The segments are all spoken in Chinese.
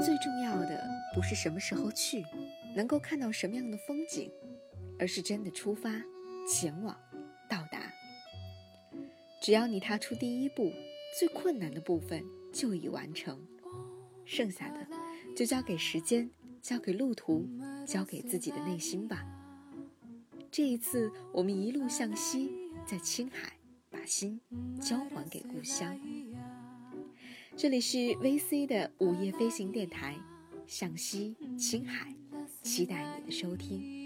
最重要的不是什么时候去，能够看到什么样的风景，而是真的出发、前往、到达。只要你踏出第一步，最困难的部分就已完成，剩下的就交给时间、交给路途、交给自己的内心吧。这一次，我们一路向西，在青海把心交还给故乡。这里是 VC 的午夜飞行电台，向西青海，期待你的收听。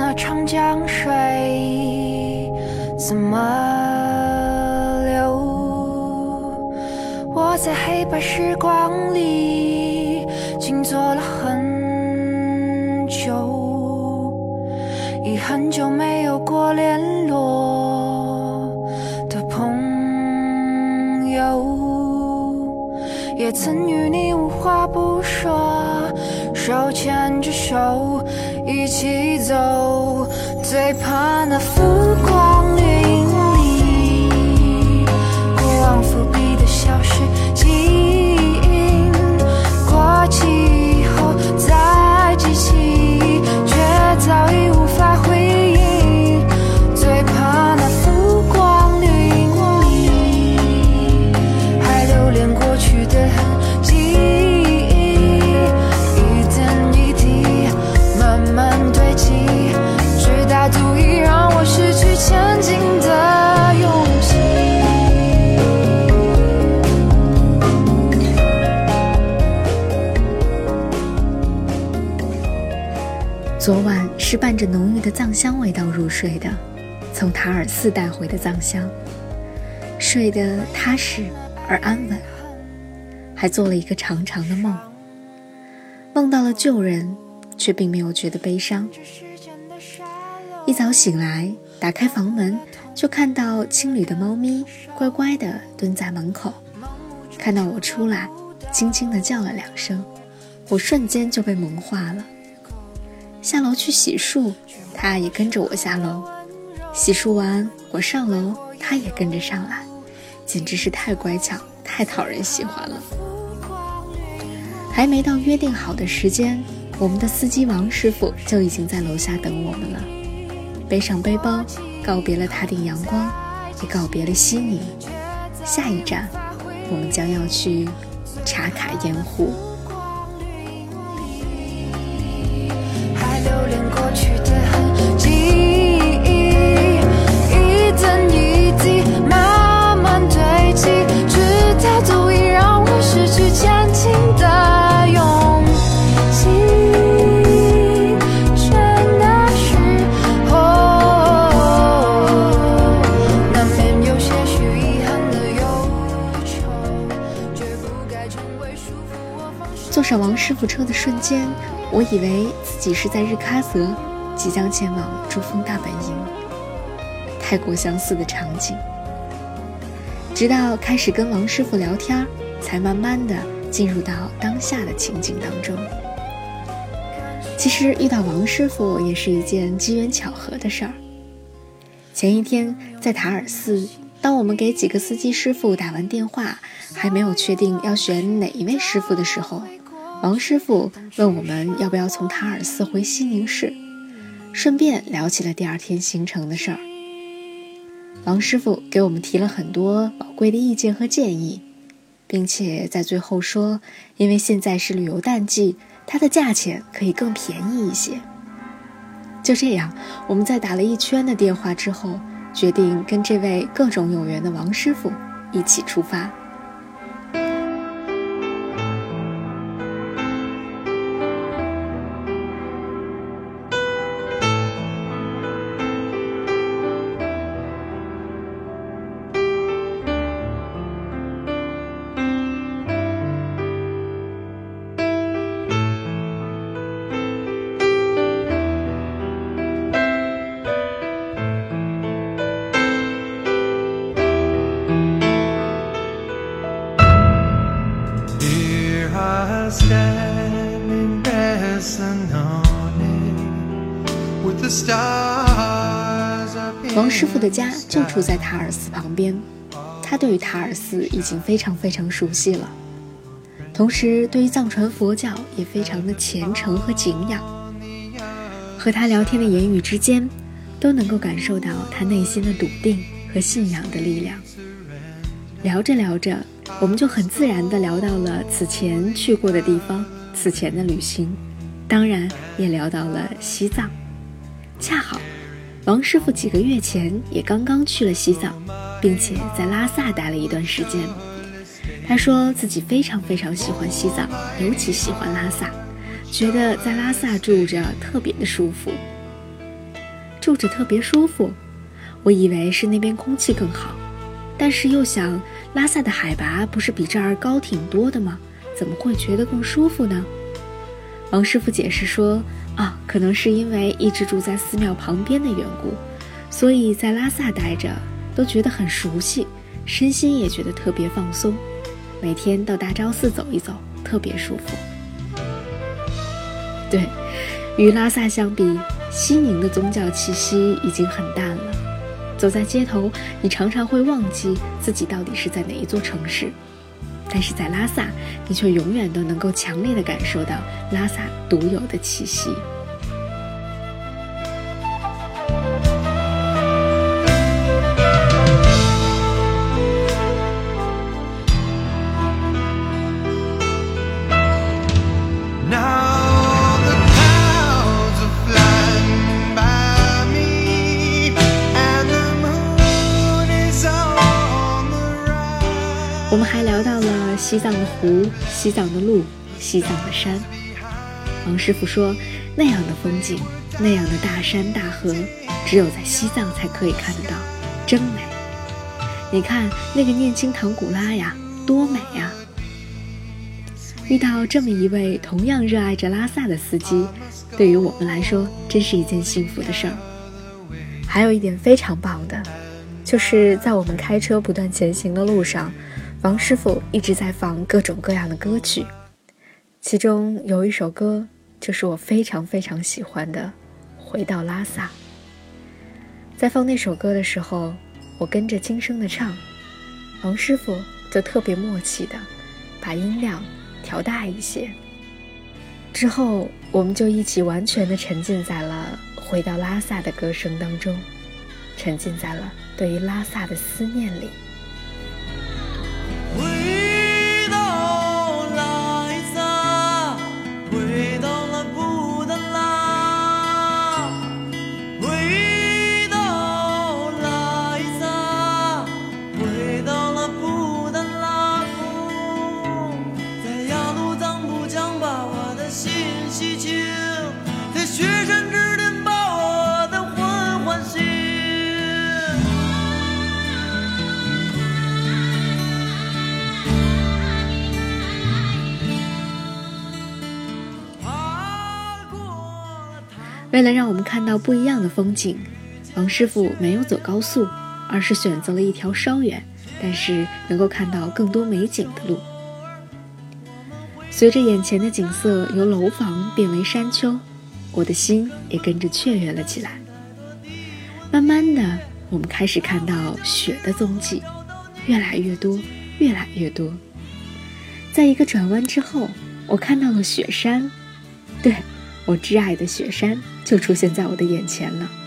那长江水怎么流，我在黑白时光里静坐了很久，已很久没有过联络的朋友，也曾与你无话不说，手牵着手。一起走，最怕那浮光是伴着浓郁的藏香味道入睡的，从塔尔寺带回的藏香，睡得踏实而安稳，还做了一个长长的梦，梦到了旧人，却并没有觉得悲伤。一早醒来，打开房门，就看到青旅的猫咪乖乖地蹲在门口，看到我出来，轻轻地叫了两声，我瞬间就被萌化了。下楼去洗漱，他也跟着我下楼。洗漱完，我上楼，他也跟着上来，简直是太乖巧，太讨人喜欢了。还没到约定好的时间，我们的司机王师傅就已经在楼下等我们了。背上背包，告别了塔顶阳光，也告别了悉尼。下一站，我们将要去茶卡盐湖。过去上王师傅车的瞬间，我以为自己是在日喀则，即将前往珠峰大本营。太过相似的场景，直到开始跟王师傅聊天，才慢慢的进入到当下的情景当中。其实遇到王师傅也是一件机缘巧合的事儿。前一天在塔尔寺，当我们给几个司机师傅打完电话，还没有确定要选哪一位师傅的时候。王师傅问我们要不要从塔尔寺回西宁市，顺便聊起了第二天行程的事儿。王师傅给我们提了很多宝贵的意见和建议，并且在最后说，因为现在是旅游淡季，它的价钱可以更便宜一些。就这样，我们在打了一圈的电话之后，决定跟这位各种有缘的王师傅一起出发。王师傅的家就住在塔尔寺旁边，他对于塔尔寺已经非常非常熟悉了，同时对于藏传佛教也非常的虔诚和敬仰。和他聊天的言语之间，都能够感受到他内心的笃定和信仰的力量。聊着聊着，我们就很自然地聊到了此前去过的地方，此前的旅行，当然也聊到了西藏。恰好，王师傅几个月前也刚刚去了西藏，并且在拉萨待了一段时间。他说自己非常非常喜欢西藏，尤其喜欢拉萨，觉得在拉萨住着特别的舒服。住着特别舒服，我以为是那边空气更好，但是又想拉萨的海拔不是比这儿高挺多的吗？怎么会觉得更舒服呢？王师傅解释说。啊，可能是因为一直住在寺庙旁边的缘故，所以在拉萨待着都觉得很熟悉，身心也觉得特别放松。每天到大昭寺走一走，特别舒服。对，与拉萨相比，西宁的宗教气息已经很淡了。走在街头，你常常会忘记自己到底是在哪一座城市。但是在拉萨，你却永远都能够强烈的感受到拉萨独有的气息。我们还聊到了西藏的湖、西藏的路、西藏的山。王师傅说，那样的风景，那样的大山大河，只有在西藏才可以看得到，真美。你看那个念青唐古拉呀，多美呀！遇到这么一位同样热爱着拉萨的司机，对于我们来说，真是一件幸福的事儿。还有一点非常棒的，就是在我们开车不断前行的路上。王师傅一直在放各种各样的歌曲，其中有一首歌就是我非常非常喜欢的《回到拉萨》。在放那首歌的时候，我跟着轻声的唱，王师傅就特别默契的把音量调大一些。之后，我们就一起完全的沉浸在了《回到拉萨》的歌声当中，沉浸在了对于拉萨的思念里。为了让我们看到不一样的风景，王师傅没有走高速，而是选择了一条稍远，但是能够看到更多美景的路。随着眼前的景色由楼房变为山丘，我的心也跟着雀跃了起来。慢慢的，我们开始看到雪的踪迹，越来越多，越来越多。在一个转弯之后，我看到了雪山，对我挚爱的雪山就出现在我的眼前了。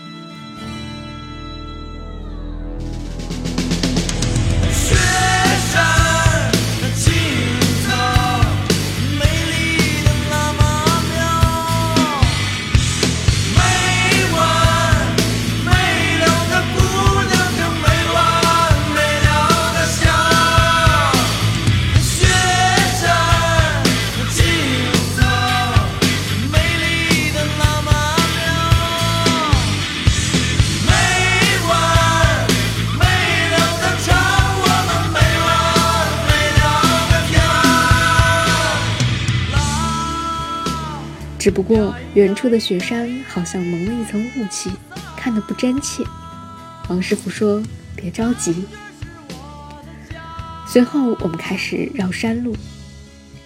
只不过远处的雪山好像蒙了一层雾气，看得不真切。王师傅说：“别着急。”随后我们开始绕山路。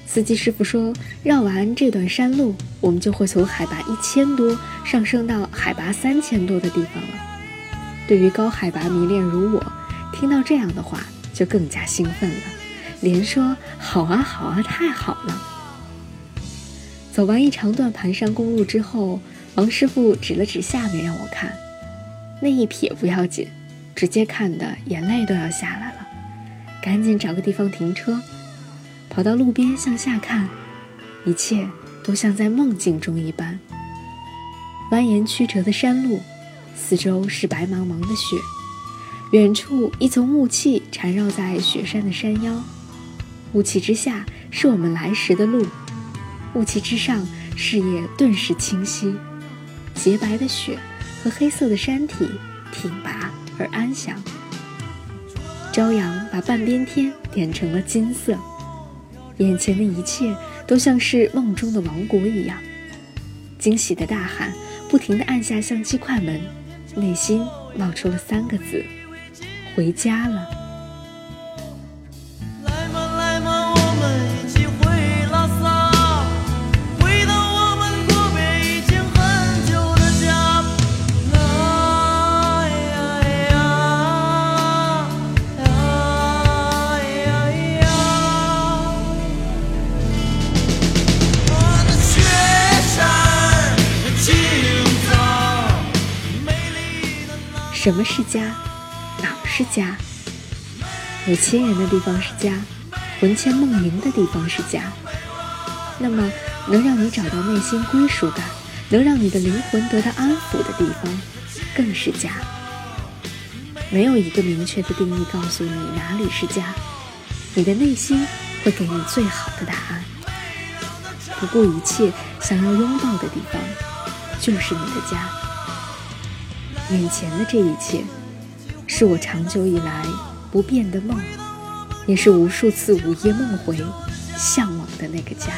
司机师傅说：“绕完这段山路，我们就会从海拔一千多上升到海拔三千多的地方了。”对于高海拔迷恋如我，听到这样的话就更加兴奋了，连说：“好啊，好啊，太好了！”走完一长段盘山公路之后，王师傅指了指下面让我看，那一瞥不要紧，直接看的眼泪都要下来了，赶紧找个地方停车，跑到路边向下看，一切都像在梦境中一般。蜿蜒曲折的山路，四周是白茫茫的雪，远处一层雾气缠绕在雪山的山腰，雾气之下是我们来时的路。雾气之上，视野顿时清晰，洁白的雪和黑色的山体挺拔而安详。朝阳把半边天点成了金色，眼前的一切都像是梦中的王国一样。惊喜的大喊，不停地按下相机快门，内心冒出了三个字：回家了。什么是家？哪是家？有亲人的地方是家，魂牵梦萦的地方是家。那么，能让你找到内心归属感，能让你的灵魂得到安抚的地方，更是家。没有一个明确的定义告诉你哪里是家，你的内心会给你最好的答案。不顾一切想要拥抱的地方，就是你的家。眼前的这一切，是我长久以来不变的梦，也是无数次午夜梦回向往的那个家。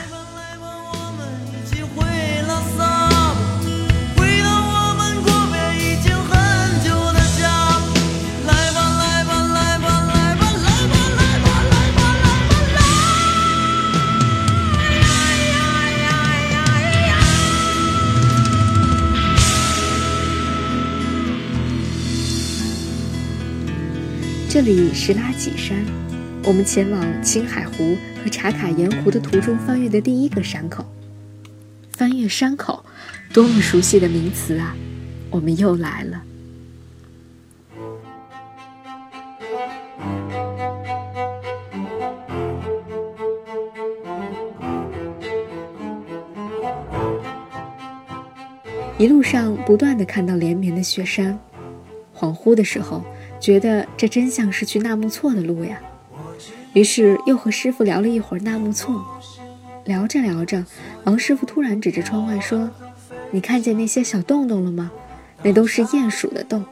这里是拉脊山，我们前往青海湖和茶卡盐湖的途中翻越的第一个山口。翻越山口，多么熟悉的名词啊！我们又来了。一路上不断的看到连绵的雪山，恍惚的时候。觉得这真像是去纳木错的路呀，于是又和师傅聊了一会儿纳木错。聊着聊着，王师傅突然指着窗外说：“你看见那些小洞洞了吗？那都是鼹鼠的洞。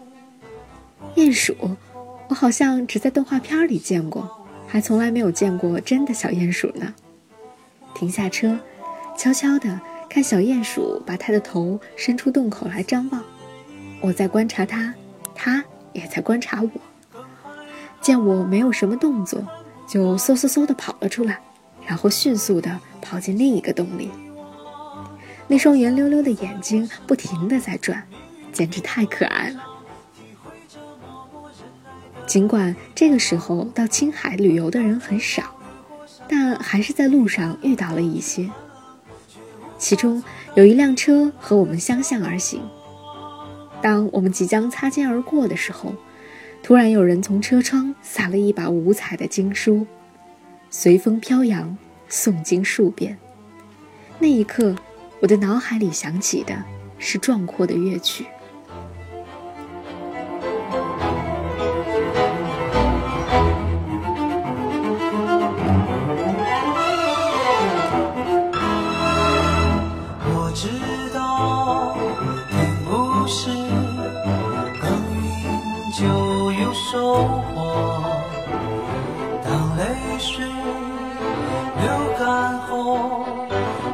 鼹鼠，我好像只在动画片里见过，还从来没有见过真的小鼹鼠呢。”停下车，悄悄地看小鼹鼠把它的头伸出洞口来张望。我在观察它，它。也在观察我，见我没有什么动作，就嗖嗖嗖地跑了出来，然后迅速地跑进另一个洞里。那双圆溜溜的眼睛不停地在转，简直太可爱了。尽管这个时候到青海旅游的人很少，但还是在路上遇到了一些。其中有一辆车和我们相向而行。当我们即将擦肩而过的时候，突然有人从车窗撒了一把五彩的经书，随风飘扬，诵经数遍。那一刻，我的脑海里响起的是壮阔的乐曲。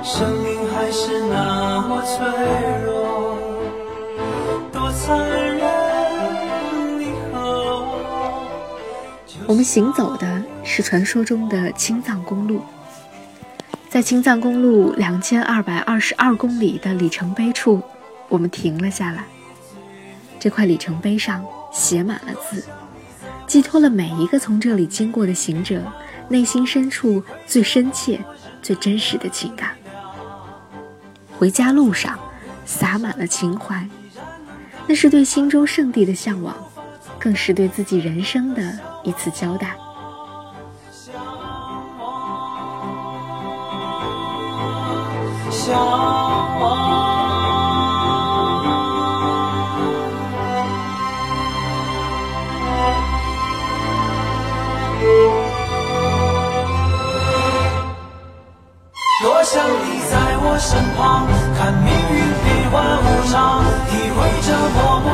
生命还是那么脆弱。多残忍我们行走的是传说中的青藏公路，在青藏公路两千二百二十二公里的里程碑处，我们停了下来。这块里程碑上写满了字，寄托了每一个从这里经过的行者内心深处最深切、最真实的情感。回家路上，洒满了情怀，那是对心中圣地的向往，更是对自己人生的。一次交代。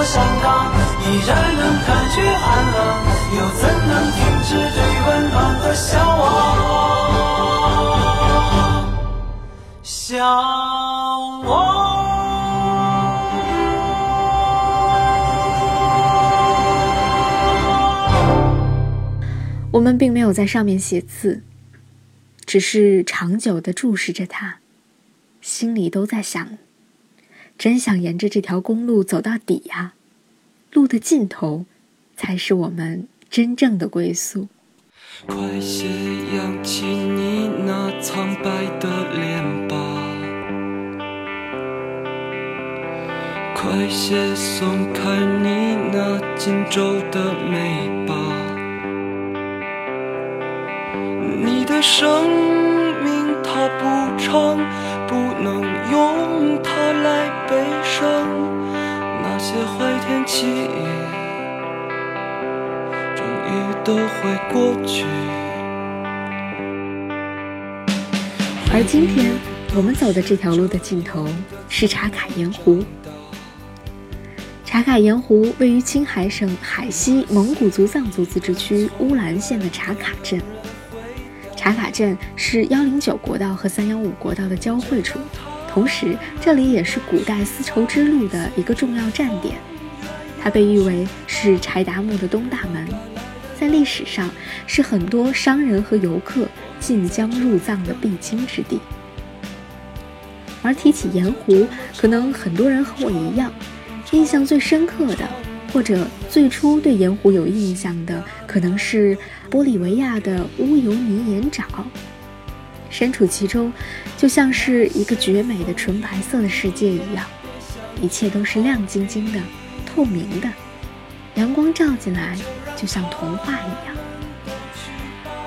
当春风掠过山岗，依然能感觉寒冷，又怎能停止对温暖的向往？向往。我们并没有在上面写字，只是长久的注视着它，心里都在想：真想沿着这条公路走到底呀！路的尽头，才是我们真正的归宿。快些扬起你那苍白的脸吧，快些松开你那紧皱的眉吧。你的生命它不长，不能用它来悲伤。那些坏天气。都会过去。而今天我们走的这条路的尽头是茶卡盐湖。茶卡盐湖位于青海省海西蒙古族藏族自治区乌兰县的茶卡镇。茶卡镇是幺零九国道和三幺五国道的交汇处，同时这里也是古代丝绸之路的一个重要站点。它被誉为是柴达木的东大门。在历史上，是很多商人和游客进江入藏的必经之地。而提起盐湖，可能很多人和我一样，印象最深刻的，或者最初对盐湖有印象的，可能是玻利维亚的乌尤尼盐沼。身处其中，就像是一个绝美的纯白色的世界一样，一切都是亮晶晶的、透明的，阳光照进来。就像童话一样，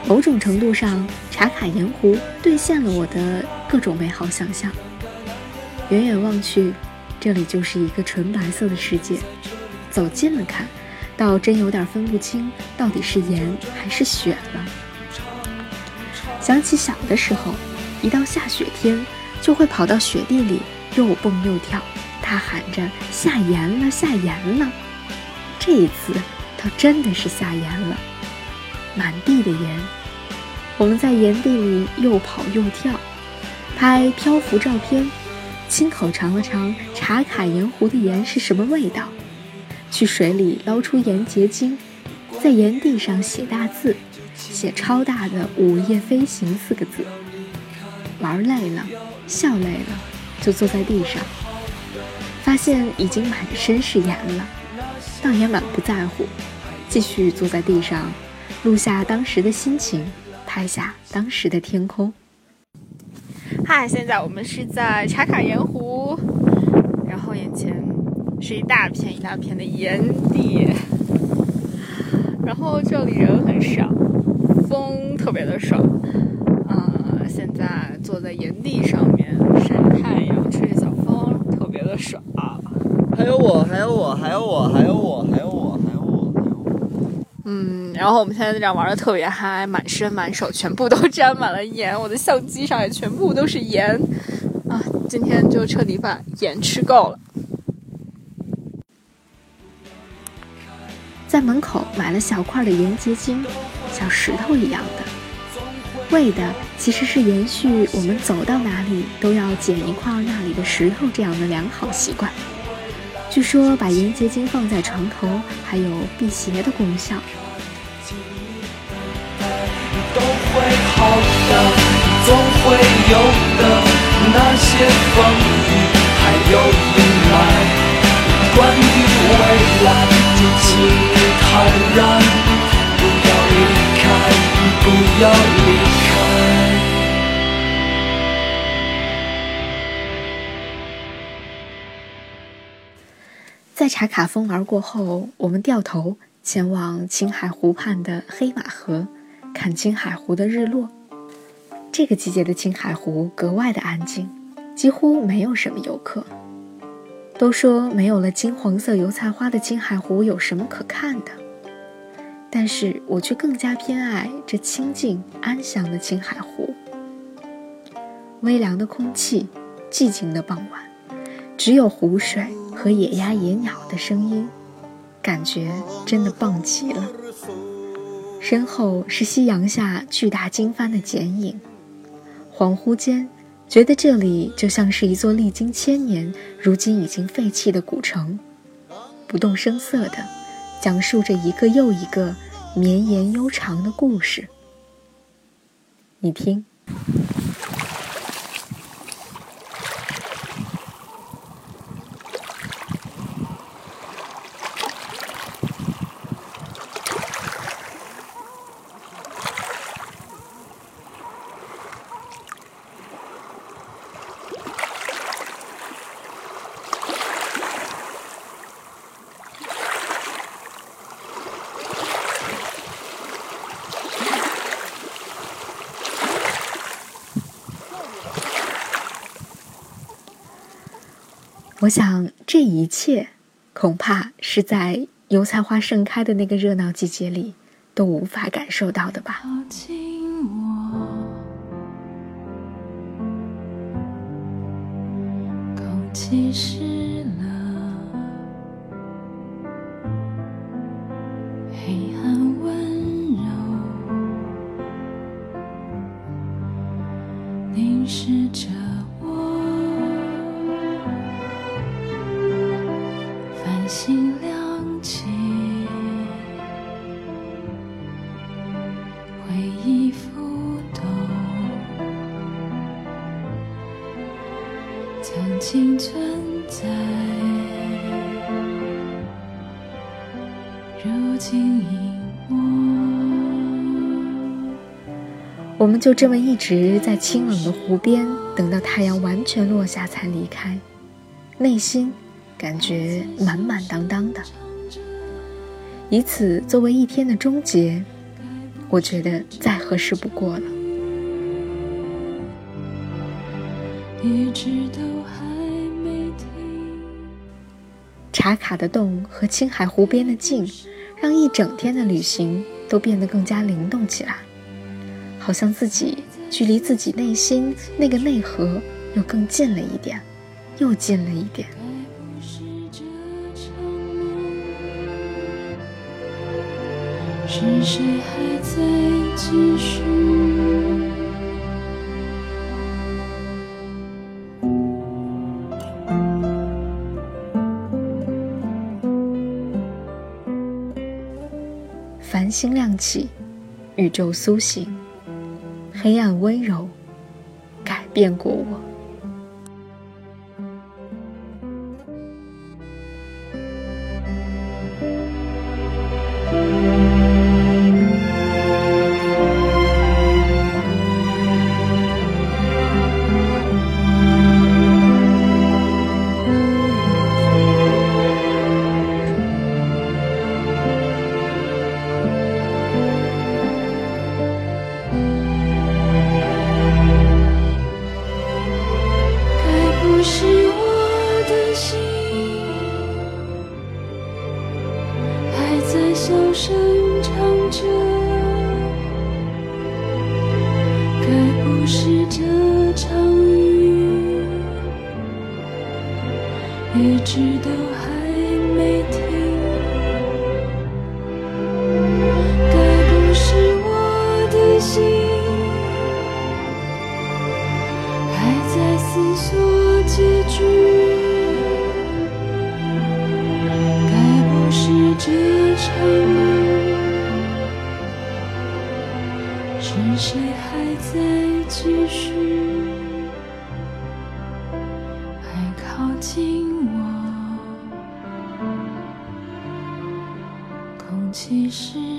某种程度上，茶卡盐湖兑现了我的各种美好想象。远远望去，这里就是一个纯白色的世界；走近了看，倒真有点分不清到底是盐还是雪了。想起小的时候，一到下雪天，就会跑到雪地里又蹦又跳，大喊着“下盐了，下盐了”。这一次。倒真的是下盐了，满地的盐。我们在盐地里又跑又跳，拍漂浮照片，亲口尝了尝茶卡盐湖的盐是什么味道，去水里捞出盐结晶，在盐地上写大字，写超大的“午夜飞行”四个字。玩累了，笑累了，就坐在地上，发现已经满身是盐了，倒也满不在乎，继续坐在地上，录下当时的心情，拍下当时的天空。嗨，现在我们是在茶卡盐湖，是一大片一大片的盐地，然后这里人很少，风特别的爽。呃，现在坐在盐地上面晒太阳，吹着小风，特别的爽。还有我，还有我，还有我，还有我，还有我，还有我，还有我。嗯，然后我们现在在这玩的特别嗨，满身满手全部都 沾满了盐，我的相机上也全部都是盐啊！今天就彻底把盐吃够了。在门口买了小块的盐结晶，像石头一样的，为的其实是延续我们走到哪里都要捡一块那里的石头这样的良好习惯。据说把盐结晶放在床头还有辟邪的功效。总会有的。那些风雨还有阴霾，关于未来，就请你坦然，不要离开，不要离开。在茶卡风玩过后，我们掉头前往青海湖畔的黑马河，看青海湖的日落。这个季节的青海湖格外的安静，几乎没有什么游客。都说没有了金黄色油菜花的青海湖有什么可看的，但是我却更加偏爱这清静安详的青海湖。微凉的空气，寂静的傍晚，只有湖水。和野鸭、野鸟的声音，感觉真的棒极了。身后是夕阳下巨大经幡的剪影，恍惚间觉得这里就像是一座历经千年、如今已经废弃的古城，不动声色地讲述着一个又一个绵延悠长的故事。你听。我想，这一切恐怕是在油菜花盛开的那个热闹季节里都无法感受到的吧。心凉情回忆浮动曾经存在。如今影我们就这么一直在清冷的湖边等到太阳完全落下才离开，内心感觉满满当当的。以此作为一天的终结，我觉得再合适不过了。茶卡的洞和青海湖边的静，让一整天的旅行都变得更加灵动起来。好像自己距离自己内心那个内核又更近了一点，又近了一点。是谁还在继续。繁星亮起宇宙苏醒黑暗温柔改变过我。是谁还在继续？爱靠近我，空气是。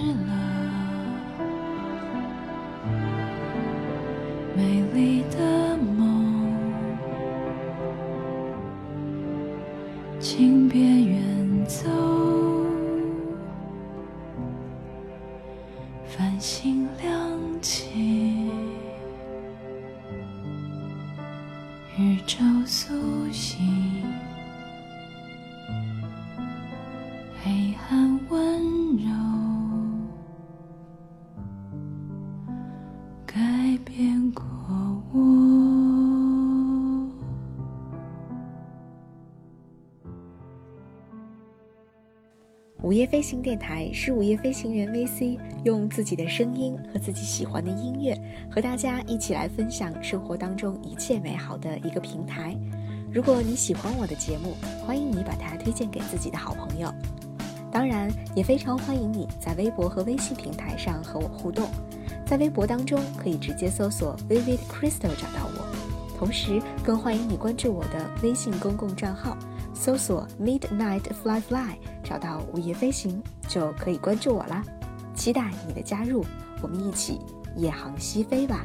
午夜飞行电台是午夜飞行员 VC 用自己的声音和自己喜欢的音乐，和大家一起来分享生活当中一切美好的一个平台。如果你喜欢我的节目，欢迎你把它推荐给自己的好朋友。当然，也非常欢迎你在微博和微信平台上和我互动。在微博当中可以直接搜索 Vivid Crystal 找到我，同时更欢迎你关注我的微信公共账号。搜索 Midnight Fly Fly，找到午夜飞行就可以关注我啦。期待你的加入，我们一起夜航西飞吧。